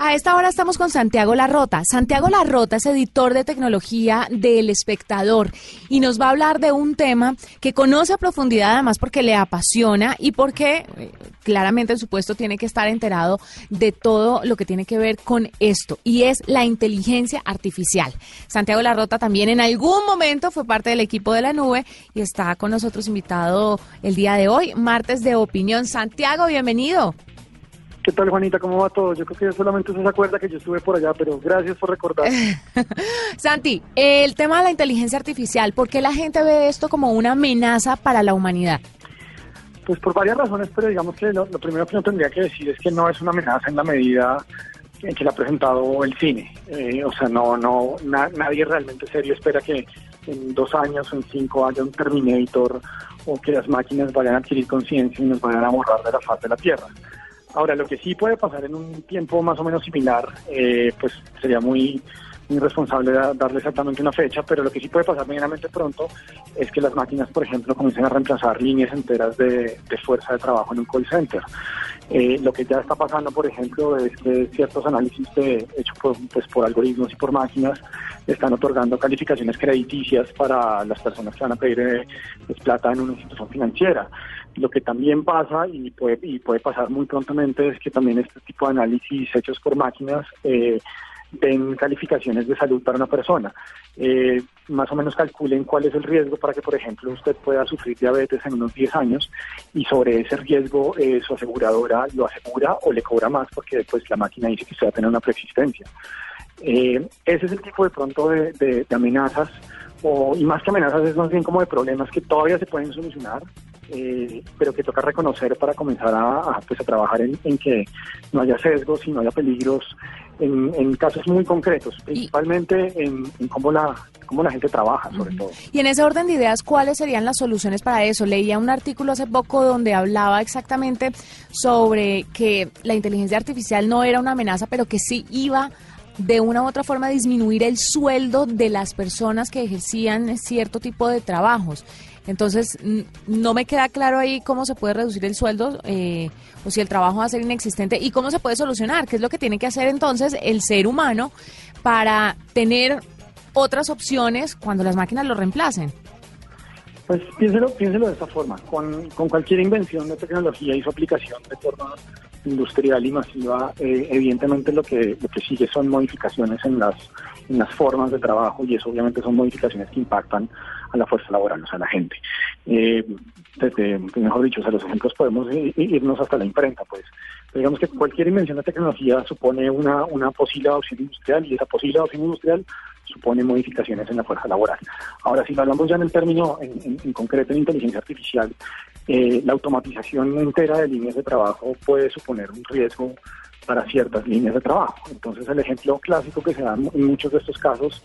A esta hora estamos con Santiago Larrota. Santiago Larrota es editor de tecnología del Espectador y nos va a hablar de un tema que conoce a profundidad además porque le apasiona y porque eh, claramente en su puesto tiene que estar enterado de todo lo que tiene que ver con esto y es la inteligencia artificial. Santiago Larrota también en algún momento fue parte del equipo de la nube y está con nosotros invitado el día de hoy, martes de opinión. Santiago, bienvenido. ¿Qué tal, Juanita? ¿Cómo va todo? Yo creo que solamente se acuerda que yo estuve por allá, pero gracias por recordar. Santi, el tema de la inteligencia artificial, ¿por qué la gente ve esto como una amenaza para la humanidad? Pues por varias razones, pero digamos que lo, primero que uno tendría que decir es que no es una amenaza en la medida en que la ha presentado el cine. Eh, o sea, no, no, nadie realmente serio espera que en dos años o en cinco haya un Terminator o que las máquinas vayan a adquirir conciencia y nos vayan a borrar de la faz de la Tierra. Ahora, lo que sí puede pasar en un tiempo más o menos similar, eh, pues sería muy irresponsable darle exactamente una fecha, pero lo que sí puede pasar medianamente pronto es que las máquinas, por ejemplo, comiencen a reemplazar líneas enteras de, fuerza de trabajo en un call center. Eh, lo que ya está pasando, por ejemplo, es que ciertos análisis hechos por, pues, por algoritmos y por máquinas están otorgando calificaciones crediticias para las personas que van a pedir eh, pues, plata en una institución financiera. Lo que también pasa y puede, y puede pasar muy prontamente es que también este tipo de análisis hechos por máquinas eh, den calificaciones de salud para una persona. Eh, más o menos calculen cuál es el riesgo para que, por ejemplo, usted pueda sufrir diabetes en unos 10 años y sobre ese riesgo eh, su aseguradora lo asegura o le cobra más porque pues, la máquina dice que usted va a tener una preexistencia. ese es el tipo de pronto de, amenazas, o, y más que amenazas es más bien como de problemas que todavía se pueden solucionar, eh, pero que toca reconocer para comenzar a, pues, a trabajar en, que no haya sesgos y no haya peligros en, casos muy concretos, principalmente en, cómo, la, cómo la gente trabaja, sobre todo. Y en ese orden de ideas, ¿cuáles serían las soluciones para eso? Leía un artículo hace poco donde hablaba exactamente sobre que la inteligencia artificial no era una amenaza, pero que sí iba de una u otra forma a disminuir el sueldo de las personas que ejercían cierto tipo de trabajos. Entonces, no me queda claro ahí cómo se puede reducir el sueldo eh, o si el trabajo va a ser inexistente y cómo se puede solucionar, qué es lo que tiene que hacer entonces el ser humano para tener otras opciones cuando las máquinas lo reemplacen. Pues piénselo, piénselo de esta forma, con, con cualquier invención de tecnología y su aplicación de forma industrial y masiva, eh, evidentemente lo que, lo que sigue son modificaciones en las, en las formas de trabajo y eso obviamente son modificaciones que impactan a la fuerza laboral, o sea, a la gente. Eh, mejor dicho, o sea, los ejemplos podemos irnos hasta la imprenta, pues. digamos que cualquier invención de tecnología supone una, una posible adopción industrial y esa posible adopción industrial supone modificaciones en la fuerza laboral. Ahora, si lo hablamos ya en el término, en, concreto en inteligencia artificial, eh, la automatización entera de líneas de trabajo puede suponer un riesgo para ciertas líneas de trabajo. Entonces el ejemplo clásico que se da en muchos de estos casos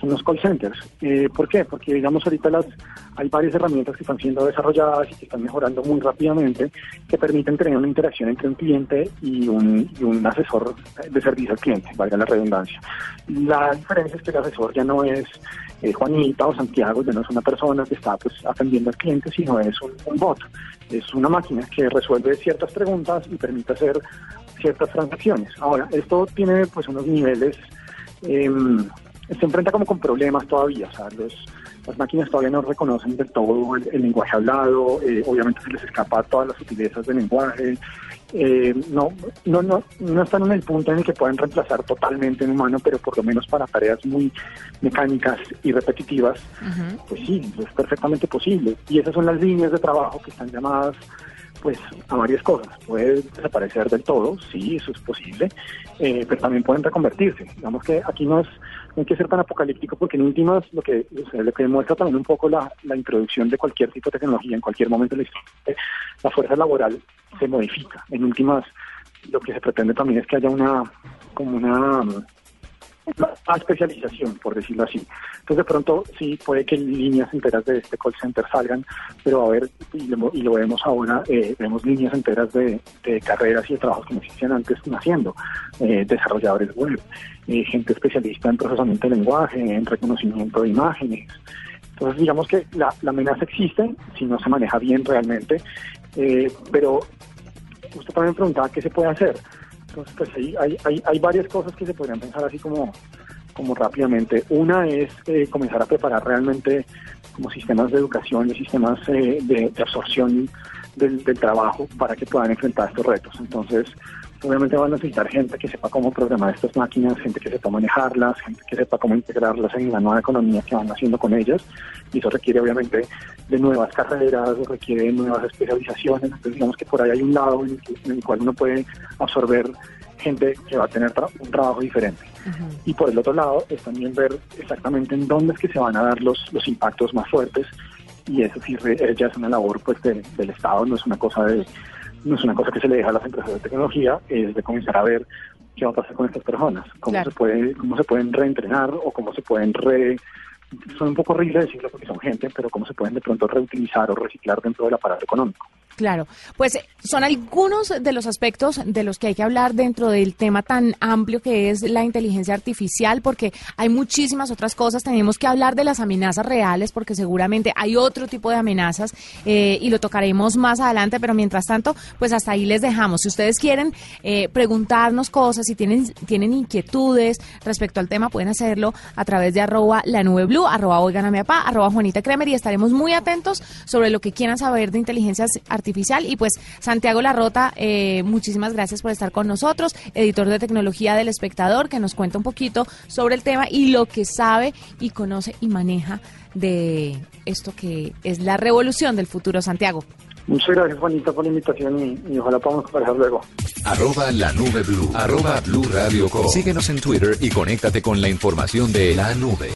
son los call centers. Eh, ¿Por qué? Porque digamos ahorita las, hay varias herramientas que están siendo desarrolladas y que están mejorando muy rápidamente que permiten tener una interacción entre un cliente y un, y un asesor de servicio al cliente, valga la redundancia. La diferencia es que el asesor ya no es eh, Juanita o Santiago, ya no es una persona que está pues atendiendo al cliente, sino es un, un bot, es una máquina que resuelve ciertas preguntas y permite hacer ciertas transacciones. Ahora, esto tiene pues unos niveles, em, se enfrenta como con problemas todavía, o sea, los, las máquinas todavía no reconocen del todo el, lenguaje hablado, eh, obviamente se les escapa todas las sutilezas del lenguaje, eh, no, no, no, no están en el punto en el que puedan reemplazar totalmente un humano, pero por lo menos para tareas muy mecánicas y repetitivas, pues sí, es perfectamente posible. Y esas son las líneas de trabajo que están llamadas pues a varias cosas. Puede desaparecer del todo, sí, eso es posible, eh, pero también pueden reconvertirse. Digamos que aquí no es no hay que ser tan apocalíptico porque en últimas lo que lo que demuestra también un poco la, la introducción de cualquier tipo de tecnología en cualquier momento de la historia, la fuerza laboral se modifica. En últimas lo que se pretende también es que haya una como una a especialización, por decirlo así. Entonces, de pronto, sí, puede que líneas enteras de este call center salgan, pero a ver, y lo, vemos ahora, eh, vemos líneas enteras de, carreras y de trabajos que no existían antes naciendo, eh, desarrolladores web, eh, gente especialista en procesamiento de lenguaje, en reconocimiento de imágenes. Entonces, digamos que la, amenaza existe si no se maneja bien realmente, pero usted también preguntaba qué se puede hacer. Entonces, pues hay, hay, hay, varias cosas que se podrían pensar así como, como rápidamente. Una es eh, comenzar a preparar realmente como sistemas de educación y sistemas eh, de, absorción del, del, trabajo para que puedan enfrentar estos retos. Entonces, obviamente van a necesitar gente que sepa cómo programar estas máquinas, gente que sepa manejarlas, gente que sepa cómo integrarlas en la nueva economía que van haciendo con ellas. Y eso requiere obviamente de nuevas carreras, requiere de nuevas especializaciones. Entonces digamos que por ahí hay un lado en el, cual uno puede absorber gente que va a tener un trabajo diferente. Y por el otro lado es también ver exactamente en dónde es que se van a dar los, los impactos más fuertes y eso sí ya es una labor pues del Estado, no es una cosa de no es una cosa que se le deja a las empresas de tecnología, es de comenzar a ver qué va a pasar con estas personas, cómo se puede, cómo se pueden reentrenar o cómo se pueden re son un poco horribles decirlo porque son gente, pero cómo se pueden de pronto reutilizar o reciclar dentro del aparato económico. Claro, pues eh, son algunos de los aspectos de los que hay que hablar dentro del tema tan amplio que es la inteligencia artificial, porque hay muchísimas otras cosas. Tenemos que hablar de las amenazas reales, porque seguramente hay otro tipo de amenazas eh, y lo tocaremos más adelante, pero mientras tanto, pues hasta ahí les dejamos. Si ustedes quieren eh, preguntarnos cosas, si tienen, tienen inquietudes respecto al tema, pueden hacerlo a través de arroba la nube blue, arroba oigan a mi arroba Juanita Kremer y estaremos muy atentos sobre lo que quieran saber de inteligencia artificial artificial. Y pues Santiago Larrota, eh, muchísimas gracias por estar con nosotros, editor de tecnología del espectador, que nos cuenta un poquito sobre el tema y lo que sabe y conoce y maneja de esto que es la revolución del futuro, Santiago. Muchas gracias, Juanita, por la invitación y, ojalá podamos conversar luego. Arroba la nube blue. Arroba blue radio Síguenos en Twitter y conéctate con la información de la nube.